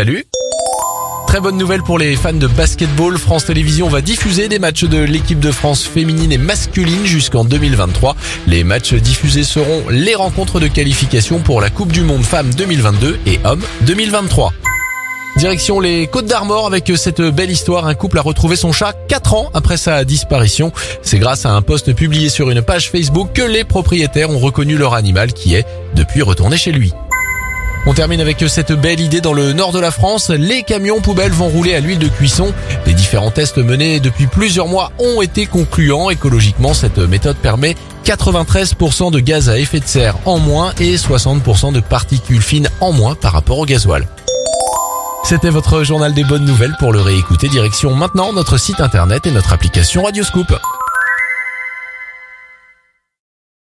Salut Très bonne nouvelle pour les fans de basketball. France Télévisions va diffuser des matchs de l'équipe de France féminine et masculine jusqu'en 2023. Les matchs diffusés seront les rencontres de qualification pour la Coupe du Monde Femmes 2022 et Hommes 2023. Direction les Côtes d'Armor avec cette belle histoire. Un couple a retrouvé son chat 4 ans après sa disparition. C'est grâce à un post publié sur une page Facebook que les propriétaires ont reconnu leur animal qui est depuis retourné chez lui. On termine avec cette belle idée dans le nord de la France. Les camions poubelles vont rouler à l'huile de cuisson. Les différents tests menés depuis plusieurs mois ont été concluants. Écologiquement, cette méthode permet 93% de gaz à effet de serre en moins et 60% de particules fines en moins par rapport au gasoil. C'était votre journal des bonnes nouvelles pour le réécouter direction maintenant notre site internet et notre application Radioscoop.